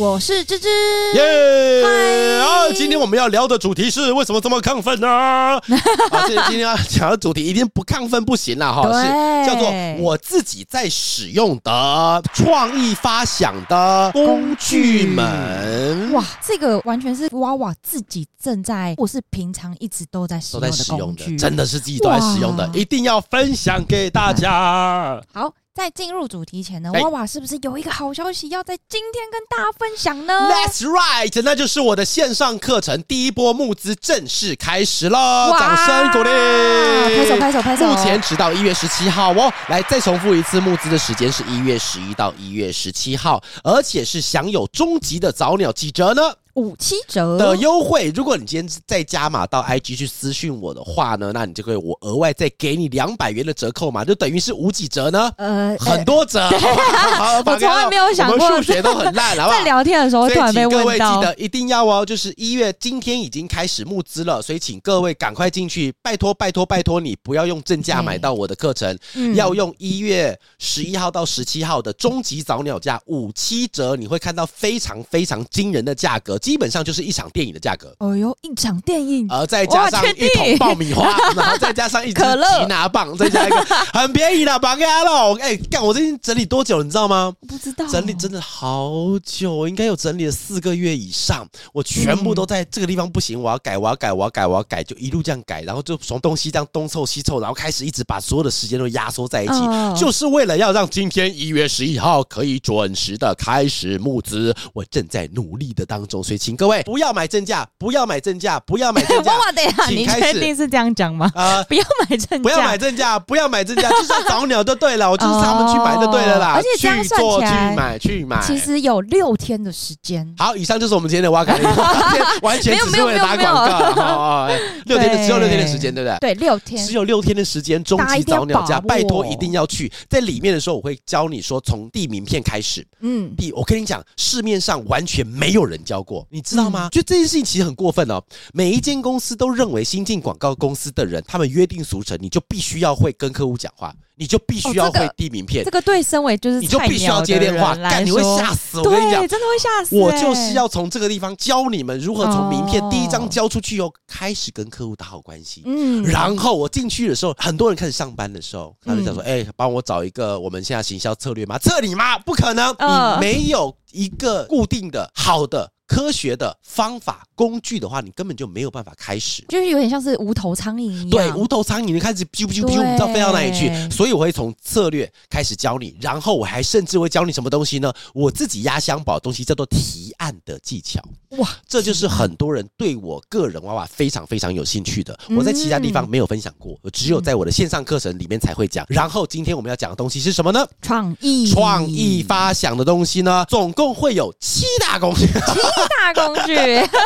我是芝芝，耶！啊，今天我们要聊的主题是为什么这么亢奋呢？啊，这今天要讲的主题一定不亢奋不行了哈，是叫做我自己在使用的创意发想的工具们。哇，这个完全是娃娃自己正在，或是平常一直都在使用的工具，真的是自己都在使用的，一定要分享给大家。好。在进入主题前呢，娃娃是不是有一个好消息要在今天跟大家分享呢？That's right，那就是我的线上课程第一波募资正式开始了，掌声鼓励，拍手拍手拍手！目前直到一月十七号哦，来再重复一次，募资的时间是一月十一到一月十七号，而且是享有终极的早鸟几折呢？五七折的优惠，如果你今天再加码到 IG 去私讯我的话呢，那你就可以我额外再给你两百元的折扣嘛，就等于是五几折呢？呃，很多折。我从来没有想过，数学都很烂，好不好？在聊天的时候突然被问到，各位记得一定要哦，就是一月今天已经开始募资了，所以请各位赶快进去，拜托拜托拜托你不要用正价买到我的课程，要用一月十一号到十七号的终极早鸟价五七折，你会看到非常非常惊人的价格。基本上就是一场电影的价格。哦呦，一场电影，呃，再加上一桶 爆米花，然后再加上一支吉拿棒，再加一个很便宜的绑架喽。哎，干，我最近整理多久，你知道吗？不知道，整理真的好久，应该有整理了四个月以上。我全部都在这个地方不行，我要改，我要改，我要改，我要改，就一路这样改，然后就从东西这样东凑西凑，然后开始一直把所有的时间都压缩在一起，就是为了要让今天一月十一号可以准时的开始募资。我正在努力的当中，所以。请各位不要买正价，不要买正价，不要买正价。等一下，你确定是这样讲吗？啊，不要买正价，不要买正价，不要买正价，就是早鸟就对了，我就是他们去买就对了啦。而且这样算起来，去买去买，其实有六天的时间。好，以上就是我们今天的哇嘎哩供，完全只是为了打广告。好，六天的只有六天的时间，对不对？对，六天只有六天的时间，终极早鸟价，拜托一定要去。在里面的时候，我会教你说从递名片开始。嗯，递，我跟你讲，市面上完全没有人教过。你知道吗？就这件事情其实很过分哦。每一间公司都认为新进广告公司的人，他们约定俗成，你就必须要会跟客户讲话，你就必须要会递名片。这个对身为就是你就必须要接电话，干你会吓死！我跟你讲，真的会吓死。我就是要从这个地方教你们如何从名片第一张交出去后开始跟客户打好关系。嗯，然后我进去的时候，很多人开始上班的时候，他就想说：“哎，帮我找一个我们现在行销策略吗？”这里吗？不可能，你没有一个固定的好的。科学的方法工具的话，你根本就没有办法开始，就是有点像是无头苍蝇一样。对，无头苍蝇，你开始啾啾啾，你知道飞到哪里去？所以我会从策略开始教你，然后我还甚至会教你什么东西呢？我自己压箱宝的东西叫做提案的技巧。哇，这就是很多人对我个人娃娃非常非常有兴趣的。我在其他地方没有分享过，我只有在我的线上课程里面才会讲。然后今天我们要讲的东西是什么呢？创意创意发想的东西呢？总共会有七大工具。大工具，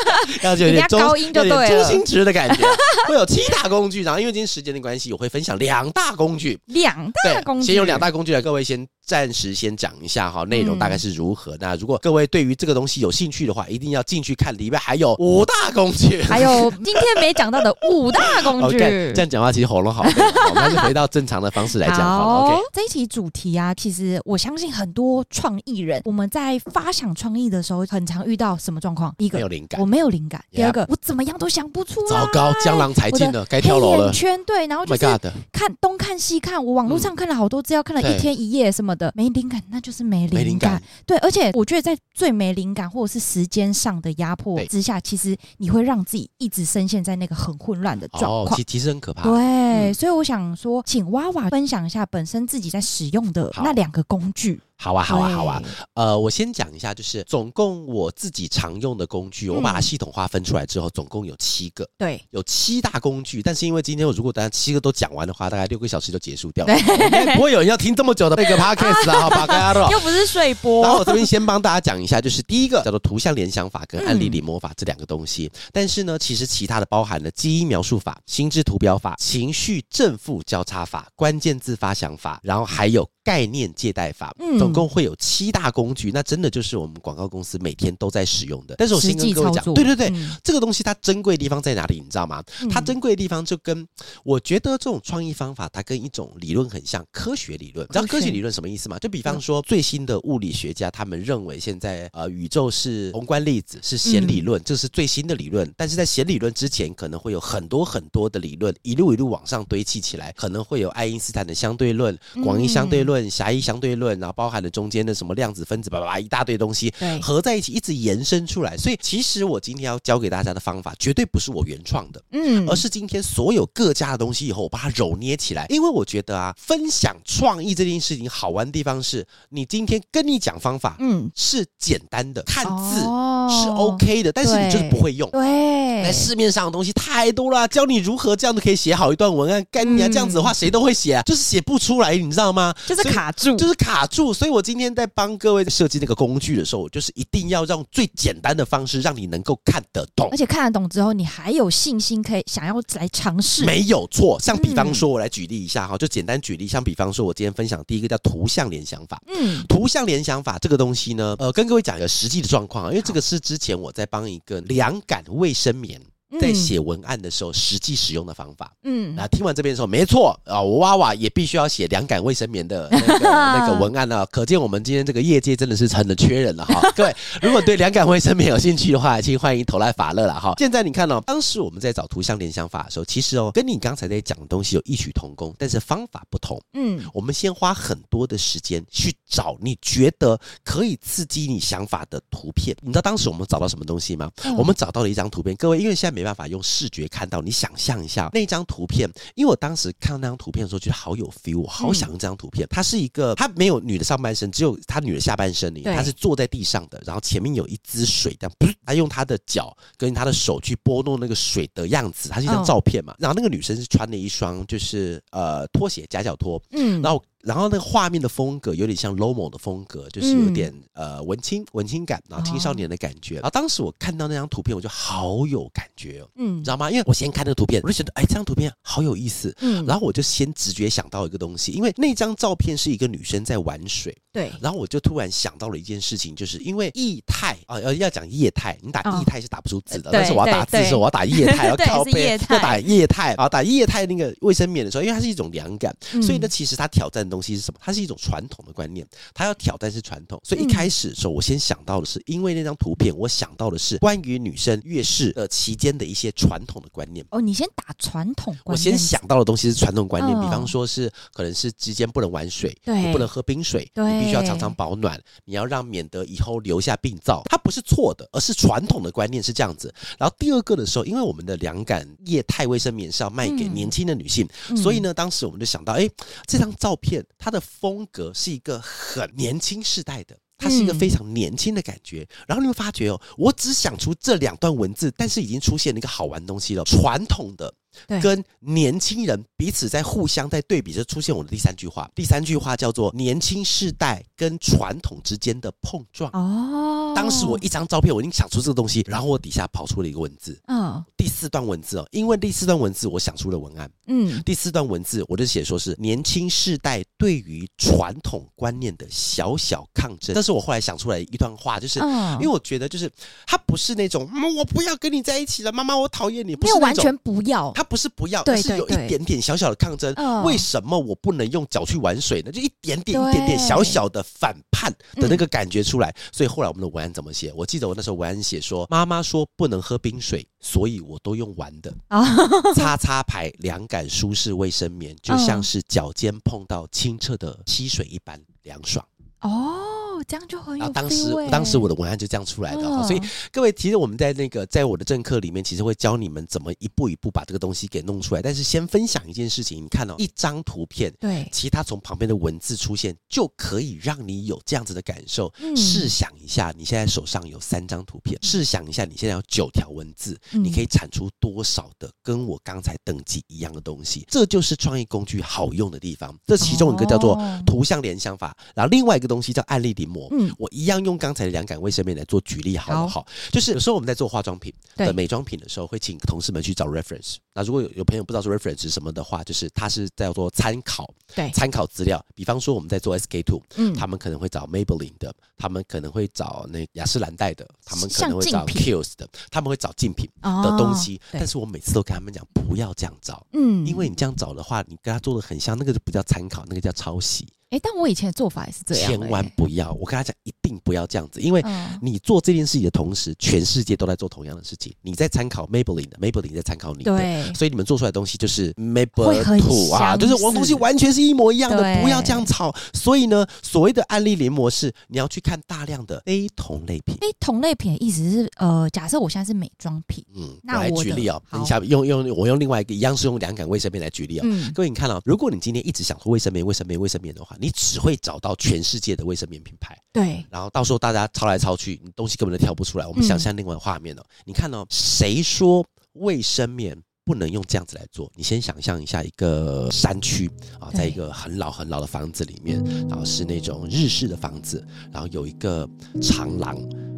要有点高音就对了，周星驰的感觉。会有七大工具，然后因为今天时间的关系，我会分享两大工具。两大工具，先用两大工具来，各位先暂时先讲一下哈，内容大概是如何。那如果各位对于这个东西有兴趣的话，一定要进去看，里面还有五大工具，还有 今天没讲到的五大工具。这样讲话其实喉咙好累，我们还是回到正常的方式来讲好。这一期主题啊，其实我相信很多创意人，我们在发想创意的时候，很常遇到什么状况？第一个，没有灵感，我没有灵感；第二个，我怎么样都想不出来。糟糕，江郎才尽了，该跳楼了。圈对，然后就是看东看西看，我网络上看了好多资料，看了一天一夜什么的，没灵感，那就是没灵感。对，而且我觉得在最没灵感或者是时间上的压迫之下，其实你会让自己一直深陷在那个很混乱的状况。哦，其其实很可怕。对，所以我想说，请娃娃分享一下本身自己在使用的那两个工具。好啊，好啊，好啊。呃，我先讲一下，就是总共我自己常用的工具，我把它系统划分出来之后，总共有七个。对，有七大工具。但是因为今天我如果大家七个都讲完的话，大概六个小时就结束掉了。对，不会有人要听这么久的那个 podcast 啊，好吧？又不是睡播。然后我这边先帮大家讲一下，就是第一个叫做图像联想法跟案例临摹法这两个东西。但是呢，其实其他的包含了基因描述法、心智图标法、情绪正负交叉法、关键字发想法，然后还有。概念借贷法，总共会有七大工具，那真的就是我们广告公司每天都在使用的。但是我先跟各位讲，对对对，嗯、这个东西它珍贵的地方在哪里？你知道吗？它珍贵的地方就跟我觉得这种创意方法，它跟一种理论很像，科学理论。你知道科学理论什么意思吗？就比方说，最新的物理学家他们认为现在呃宇宙是宏观粒子，是弦理论，这是最新的理论。但是在弦理论之前，可能会有很多很多的理论，一路一路往上堆砌起来，可能会有爱因斯坦的相对论、广义相对论。狭义相对论，然后包含了中间的什么量子分子，叭叭叭一大堆东西，合在一起，一直延伸出来。所以，其实我今天要教给大家的方法，绝对不是我原创的，嗯，而是今天所有各家的东西以后，我把它揉捏起来。因为我觉得啊，分享创意这件事情好玩的地方是，你今天跟你讲方法，嗯，是简单的，看字是 OK 的，但是你就是不会用。对，在市面上的东西太多了，教你如何这样都可以写好一段文案，干你啊，这样子的话谁都会写啊，就是写不出来，你知道吗？就是。卡住，就是卡住，所以我今天在帮各位设计那个工具的时候，我就是一定要让最简单的方式，让你能够看得懂，而且看得懂之后，你还有信心可以想要来尝试。没有错，像比方说，我来举例一下哈，就简单举例，像比方说，我今天分享第一个叫图像联想法。嗯，图像联想法这个东西呢，呃，跟各位讲一个实际的状况，因为这个是之前我在帮一个凉感卫生棉。在写文案的时候，实际使用的方法。嗯，那听完这边的时候，没错啊，我娃娃也必须要写凉感卫生棉的那个 那个文案呢。可见我们今天这个业界真的是很的缺人了哈。各位，如果对凉感卫生棉有兴趣的话，请欢迎投来法乐了哈。现在你看哦，当时我们在找图像联想法的时候，其实哦，跟你刚才在讲的东西有异曲同工，但是方法不同。嗯，我们先花很多的时间去找你觉得可以刺激你想法的图片。你知道当时我们找到什么东西吗？我们找到了一张图片。各位，因为现在没办法用视觉看到，你想象一下那张图片，因为我当时看到那张图片的时候，觉得好有 feel，我好想用这张图片。它是一个，它没有女的上半身，只有她女的下半身，她是坐在地上的，然后前面有一支水，这样，她用她的脚跟她的手去拨弄那个水的样子，它是一张照片嘛。然后那个女生是穿了一双就是呃拖鞋，夹脚拖，嗯，然后。然后那个画面的风格有点像 Lomo 的风格，就是有点、嗯、呃文青文青感，然后青少年的感觉。哦、然后当时我看到那张图片，我就好有感觉哦，嗯，你知道吗？因为我先看那个图片，我就觉得哎，这张图片好有意思，嗯，然后我就先直觉想到一个东西，因为那张照片是一个女生在玩水，对，然后我就突然想到了一件事情，就是因为液态啊，要要讲液态，你打液态是打不出字的，哦、但是我要打字的时候，我要打液态，要靠背，要打液态，啊打液态那个卫生棉的时候，因为它是一种凉感，嗯、所以呢，其实它挑战的东西是什么？它是一种。传统的观念，它要挑战是传统，所以一开始的时候，我先想到的是，因为那张图片，我想到的是关于女生月事的期间的一些传统的观念。哦，你先打传统观念，我先想到的东西是传统观念，比方说是可能是之间不能玩水，对，不能喝冰水，对，你必须要常常保暖，你要让免得以后留下病灶。它不是错的，而是传统的观念是这样子。然后第二个的时候，因为我们的凉感液态卫生棉是要卖给年轻的女性，所以呢，当时我们就想到，哎，这张照片它的风。格是一个很年轻世代的，它是一个非常年轻的感觉。嗯、然后你会发觉哦，我只想出这两段文字，但是已经出现了一个好玩的东西了，传统的。跟年轻人彼此在互相在对比，就出现我的第三句话。第三句话叫做年轻世代跟传统之间的碰撞。哦，当时我一张照片，我已经想出这个东西，然后我底下跑出了一个文字。嗯，第四段文字哦，因为第四段文字我想出了文案。嗯，第四段文字我就写说是年轻世代对于传统观念的小小抗争。但是我后来想出来一段话，就是因为我觉得就是他不是那种我不要跟你在一起了，妈妈我讨厌你，不是完全不要。他不是不要，而是有一点点小小的抗争。为什么我不能用脚去玩水呢？就一点点、一点点小小的反叛的那个感觉出来。所以后来我们的文案怎么写？我记得我那时候文案写说：“妈妈说不能喝冰水，所以我都用玩的。擦擦牌凉感舒适卫生棉，就像是脚尖碰到清澈的溪水一般凉爽。”哦。这样就很有、欸。当时当时我的文案就这样出来的，哦、所以各位，其实我们在那个在我的正课里面，其实会教你们怎么一步一步把这个东西给弄出来。但是先分享一件事情，你看哦，一张图片，对，其他从旁边的文字出现，就可以让你有这样子的感受。嗯、试想一下，你现在手上有三张图片，试想一下，你现在有九条文字，嗯、你可以产出多少的跟我刚才等级一样的东西？这就是创意工具好用的地方。这其中一个叫做图像联想法，然后另外一个东西叫案例临摹。嗯，我一样用刚才的凉感卫生棉来做举例，好不好？好，就是有时候我们在做化妆品的美妆品的时候，会请同事们去找 reference。那如果有有朋友不知道是 reference 是什么的话，就是它是叫做参考，对，参考资料。比方说我们在做 SK two，嗯，他们可能会找 Maybelline 的，他们可能会找那雅诗兰黛的，他们可能会找 Kiehl's 的，他们会找竞品的东西。哦、但是我每次都跟他们讲，不要这样找，嗯，因为你这样找的话，你跟他做的很像，那个就不叫参考，那个叫抄袭。哎，但我以前的做法也是这样。千万不要，我跟他讲，一定不要这样子，因为你做这件事情的同时，全世界都在做同样的事情。你在参考 Maybelline 的，Maybelline 在参考你的，对，所以你们做出来的东西就是 Maybelline 啊，就是我东西完全是一模一样的，不要这样吵。所以呢，所谓的案例临摹是你要去看大量的非同类品。非同类品的意思是，呃，假设我现在是美妆品，嗯，那我来举例哦，你下用用我用另外一个一样是用两感卫生棉来举例哦。各位你看哦，如果你今天一直想说卫生棉、卫生棉、卫生棉的话，你只会找到全世界的卫生棉品牌，对，然后到时候大家抄来抄去，你东西根本都挑不出来。我们想象另外画面哦，你看哦，谁说卫生棉不能用这样子来做？你先想象一下，一个山区啊，在一个很老很老的房子里面，然后是那种日式的房子，然后有一个长廊，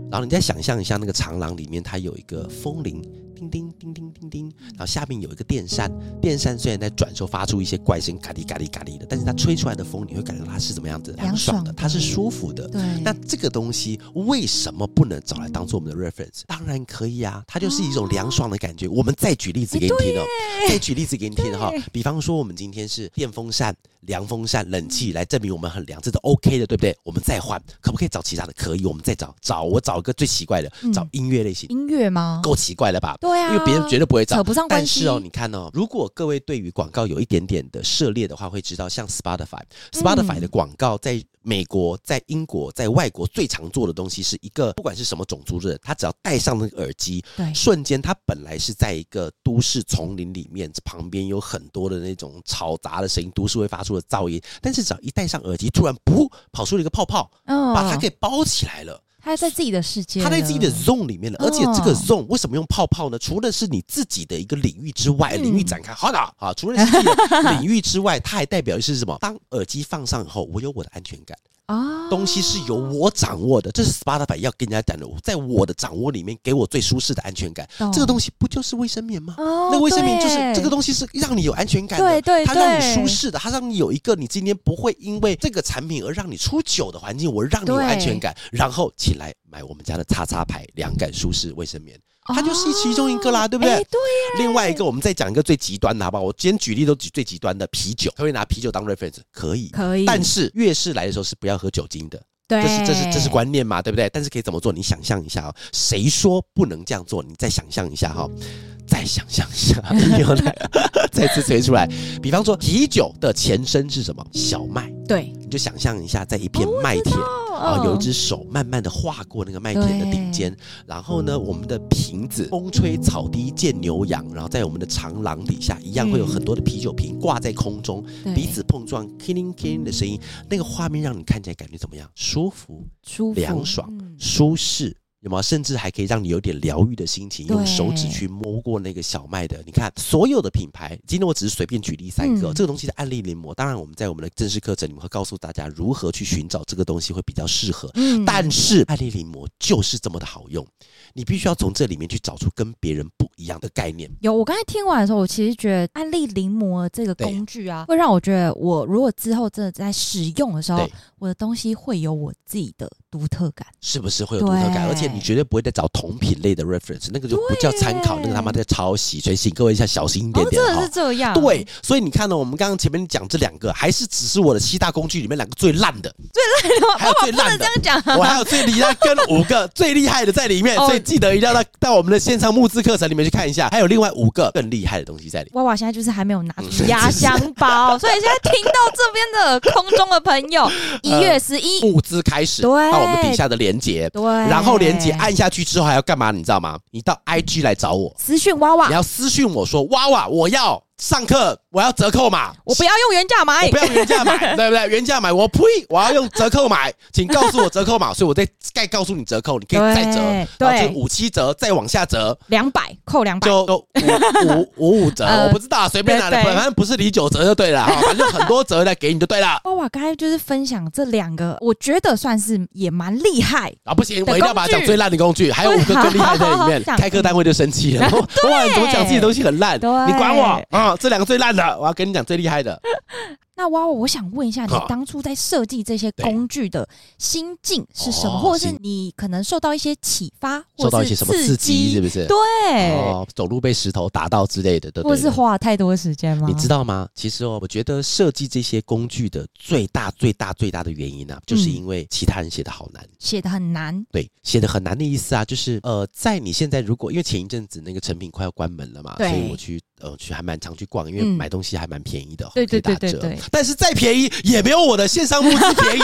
然后你再想象一下，那个长廊里面它有一个风铃。叮叮叮叮叮叮，然后下面有一个电扇，电扇虽然在转的时候发出一些怪声，嘎哩嘎哩嘎哩的，但是它吹出来的风，你会感觉到它是怎么样子？凉爽的，它是舒服的。对。那这个东西为什么不能找来当做我们的 reference？当然可以啊，它就是一种凉爽的感觉。我们再举例子给你听哦，再举例子给你听哈。比方说，我们今天是电风扇、凉风扇、冷气来证明我们很凉，这都 OK 的，对不对？我们再换，可不可以找其他的？可以，我们再找找，我找一个最奇怪的，找音乐类型。音乐吗？够奇怪了吧？对啊，因为别人绝对不会找，扯不上关系。但是哦，你看哦，如果各位对于广告有一点点的涉猎的话，会知道像 Spotify，Spotify 的广告在美国、在英国、在外国最常做的东西是一个，不管是什么种族的人，他只要戴上那个耳机，对，瞬间他本来是在一个都市丛林里面，旁边有很多的那种嘈杂的声音，都市会发出的噪音，但是只要一戴上耳机，突然噗跑出了一个泡泡，嗯，把它给包起来了。他在自己的世界，他在自己的 zone 里面了。而且这个 zone 为什么用泡泡呢？除了是你自己的一个领域之外，领域展开，好的啊。除了是自己的领域之外，它还代表的是什么？当耳机放上以后，我有我的安全感。啊，东西是由我掌握的，这是 Spotify 要跟人家讲的，在我的掌握里面，给我最舒适的安全感。这个东西不就是卫生棉吗？那个卫生棉就是这个东西是让你有安全感的，对对，它让你舒适的，它让你有一个你今天不会因为这个产品而让你出糗的环境，我让你有安全感，然后起来买我们家的叉叉牌凉感舒适卫生棉。它就是其中一个啦，对不对？对。另外一个，我们再讲一个最极端的，好不好？我今天举例都举最极端的啤酒，可以拿啤酒当 reference，可以，可以。但是越是来的时候是不要喝酒精的，对，这是这是这是观念嘛，对不对？但是可以怎么做？你想象一下哦，谁说不能这样做？你再想象一下哈，再想象一下，又来再次吹出来。比方说，啤酒的前身是什么？小麦。对，你就想象一下，在一片麦田啊，有一只手慢慢的划过那个麦田的顶尖，然后呢，我们的瓶子风吹草低见牛羊，然后在我们的长廊底下，一样会有很多的啤酒瓶挂在空中，彼此碰撞，killing killing 的声音，那个画面让你看起来感觉怎么样？舒服、舒服、凉爽、舒适。有没有甚至还可以让你有点疗愈的心情？用手指去摸过那个小麦的，你看所有的品牌。今天我只是随便举例三个，嗯、这个东西的案例临摹。当然，我们在我们的正式课程里面会告诉大家如何去寻找这个东西会比较适合。嗯，但是案例临摹就是这么的好用，你必须要从这里面去找出跟别人不一样的概念。有，我刚才听完的时候，我其实觉得案例临摹这个工具啊，会让我觉得我如果之后真的在使用的时候，我的东西会有我自己的独特感，是不是会有独特感？而且你绝对不会再找同品类的 reference，那个就不叫参考，那个他妈在抄袭。所以请各位一下小心一点点哈。真的是这样。对，所以你看呢，我们刚刚前面讲这两个，还是只是我的七大工具里面两个最烂的，最烂的，还有最烂的。这样讲，我还有最厉害跟五个最厉害的在里面，所以记得一定要到到我们的线上募资课程里面去看一下，还有另外五个更厉害的东西在里面。娃娃现在就是还没有拿出压箱包，所以现在听到这边的空中的朋友，一月十一 募资开始。对，到我们底下的连接，对，然后连接按下去之后还要干嘛？你知道吗？你到 IG 来找我，私讯娃娃，你要私讯我说娃娃，我要。上课我要折扣码，我不要用原价买，我不要原价买，对不对？原价买我呸！我要用折扣买，请告诉我折扣码，所以我再再告诉你折扣，你可以再折，对，五七折，再往下折，两百扣两百，就五五五五折，我不知道，随便拿的，反正不是离九折就对了，反正很多折来给你就对了。哇哇刚才就是分享这两个，我觉得算是也蛮厉害啊！不行，我一定要把它讲最烂的工具，还有五个最厉害在里面，开课单位就生气了。哇，你怎么讲自己东西很烂？你管我啊！这两个最烂的。我要跟你讲最厉害的。那娃娃，我想问一下，你当初在设计这些工具的心境是什么？哦、或者是你可能受到一些启发，受到一些什么刺激，是不是？对，哦，走路被石头打到之类的，对，或是花太多时间吗？你知道吗？其实哦，我觉得设计这些工具的最大、最大、最大的原因呢、啊，就是因为其他人写的好难，写的很难。对，写的很难的意思啊，就是呃，在你现在如果因为前一阵子那个成品快要关门了嘛，所以我去呃去还蛮常去逛，因为买东西还蛮便宜的，对对对对对。但是再便宜。也没有我的线上募资便宜，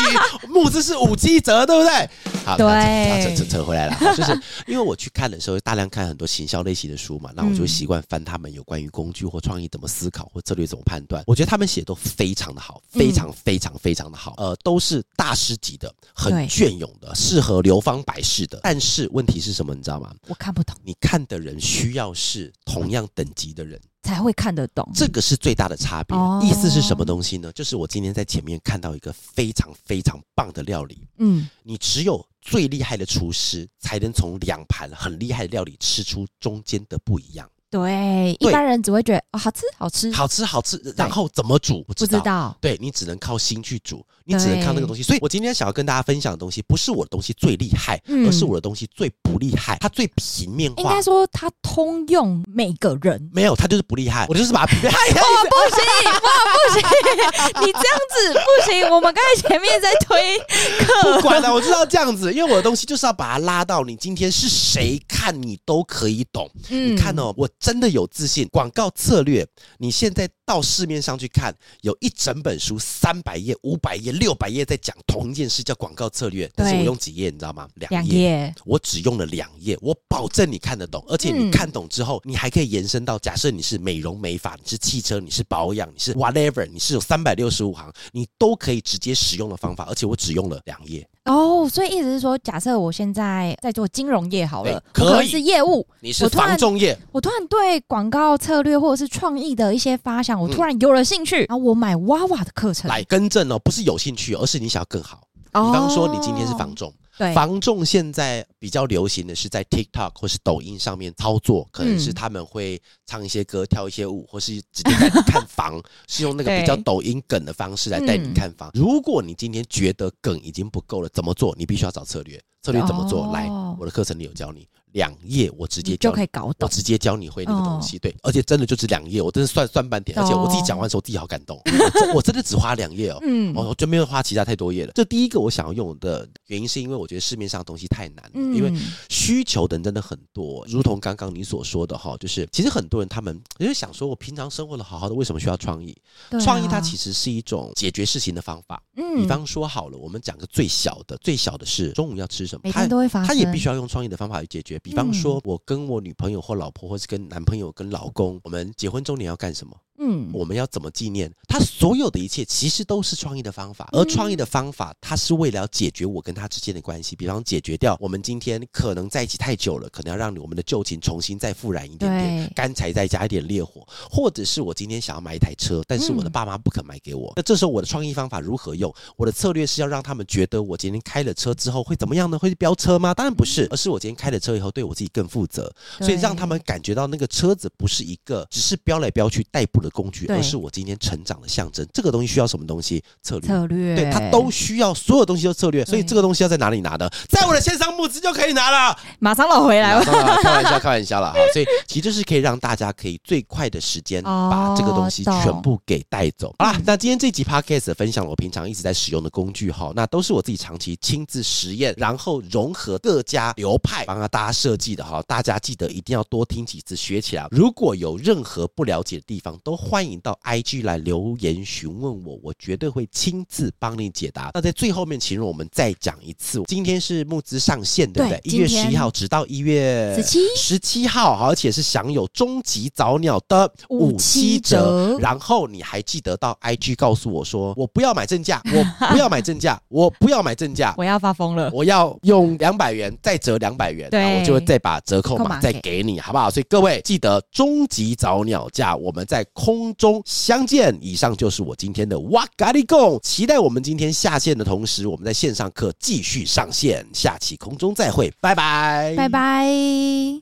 募资是五七折，对不对？好，对，扯扯扯回来了，就是因为我去看的时候，大量看很多行销类型的书嘛，那我就习惯翻他们有关于工具或创意怎么思考或策略怎么判断。我觉得他们写都非常的好，非常非常非常的好，呃，都是大师级的，很隽永的，适合流芳百世的。但是问题是什么？你知道吗？我看不懂。你看的人需要是同样等级的人。才会看得懂，这个是最大的差别。哦、意思是什么东西呢？就是我今天在前面看到一个非常非常棒的料理，嗯，你只有最厉害的厨师才能从两盘很厉害的料理吃出中间的不一样。对，一般人只会觉得哦，好吃，好吃，好吃，好吃。然后怎么煮不知道，对，你只能靠心去煮，你只能看那个东西。所以我今天想要跟大家分享的东西，不是我的东西最厉害，而是我的东西最不厉害，它最平面化。应该说它通用每个人，没有，它就是不厉害。我就是把它。哇，不行，我，不行，你这样子不行。我们刚才前面在推课，不管了，我知道这样子，因为我的东西就是要把它拉到你今天是谁看你都可以懂。你看哦，我。真的有自信，广告策略，你现在到市面上去看，有一整本书，三百页、五百页、六百页，在讲同一件事，叫广告策略。但是我用几页，你知道吗？两页，我只用了两页，我保证你看得懂，而且你看懂之后，你还可以延伸到，假设你是美容美发，你是汽车，你是保养，你是 whatever，你是有三百六十五行，你都可以直接使用的方法，而且我只用了两页。哦，所以意思是说，假设我现在在做金融业好了，可以是业务，你是房仲业，我突然对广告策略或者是创意的一些发想，我突然有了兴趣，然后我买娃娃的课程。来更正哦，不是有兴趣，而是你想要更好。比方说，你今天是房仲。对，房仲现在比较流行的是在 TikTok 或是抖音上面操作，可能是他们会唱一些歌、跳一些舞，或是直接带你看房，是用那个比较抖音梗的方式来带你看房。如果你今天觉得梗已经不够了，怎么做？你必须要找策略，策略怎么做？来，我的课程里有教你。两页我直接就可以搞懂，我直接教你会那个东西，对，而且真的就是两页，我真的算算半天，而且我自己讲完的时候，自己好感动，我真的只花两页哦，嗯，我就没有花其他太多页了。这第一个我想要用的原因，是因为我觉得市面上的东西太难了，因为需求的人真的很多，如同刚刚你所说的哈，就是其实很多人他们因为想说，我平常生活的好好的，为什么需要创意？创意它其实是一种解决事情的方法，嗯，比方说好了，我们讲个最小的，最小的是中午要吃什么，每天都会发，他也必须要用创意的方法去解决。比方说，我跟我女朋友或老婆，或是跟男朋友、跟老公，我们结婚周年要干什么？嗯，我们要怎么纪念？他所有的一切其实都是创意的方法，而创意的方法，它是为了要解决我跟他之间的关系。比方解决掉我们今天可能在一起太久了，可能要让我们的旧情重新再复燃一点点，干柴再加一点烈火，或者是我今天想要买一台车，但是我的爸妈不肯买给我，那这时候我的创意方法如何用？我的策略是要让他们觉得我今天开了车之后会怎么样呢？会飙车吗？当然不是，而是我今天开了车以后对我自己更负责，所以让他们感觉到那个车子不是一个只是飙来飙去代步的工具，而是我。今天成长的象征，这个东西需要什么东西？策略，策略，对，它都需要，所有东西都策略，所以这个东西要在哪里拿的？在我的线上募资就可以拿了，马上老回来了，开玩笑，开玩笑了哈。所以其实就是可以让大家可以最快的时间把这个东西全部给带走。好啦，那今天这集 podcast 分享了我平常一直在使用的工具哈，那都是我自己长期亲自实验，然后融合各家流派帮大家设计的哈。大家记得一定要多听几次，学起来。如果有任何不了解的地方，都欢迎到 IG 来留言询问我，我绝对会亲自帮你解答。那在最后面，请容我们再讲一次，今天是募资上线，对不对？一月十一号直到一月十七十七号，而且是享有终极早鸟的五七折。然后你还记得到 IG 告诉我说，我不要买正价，我不要买正价，我不要买正价，我要发疯了，我要用两百元再折两百元，对，我就会再把折扣码再给你，好不好？所以各位记得终极早鸟价，我们在空空中相见。以上就是我今天的哇咖哩供，期待我们今天下线的同时，我们在线上课继续上线，下期空中再会，拜拜，拜拜。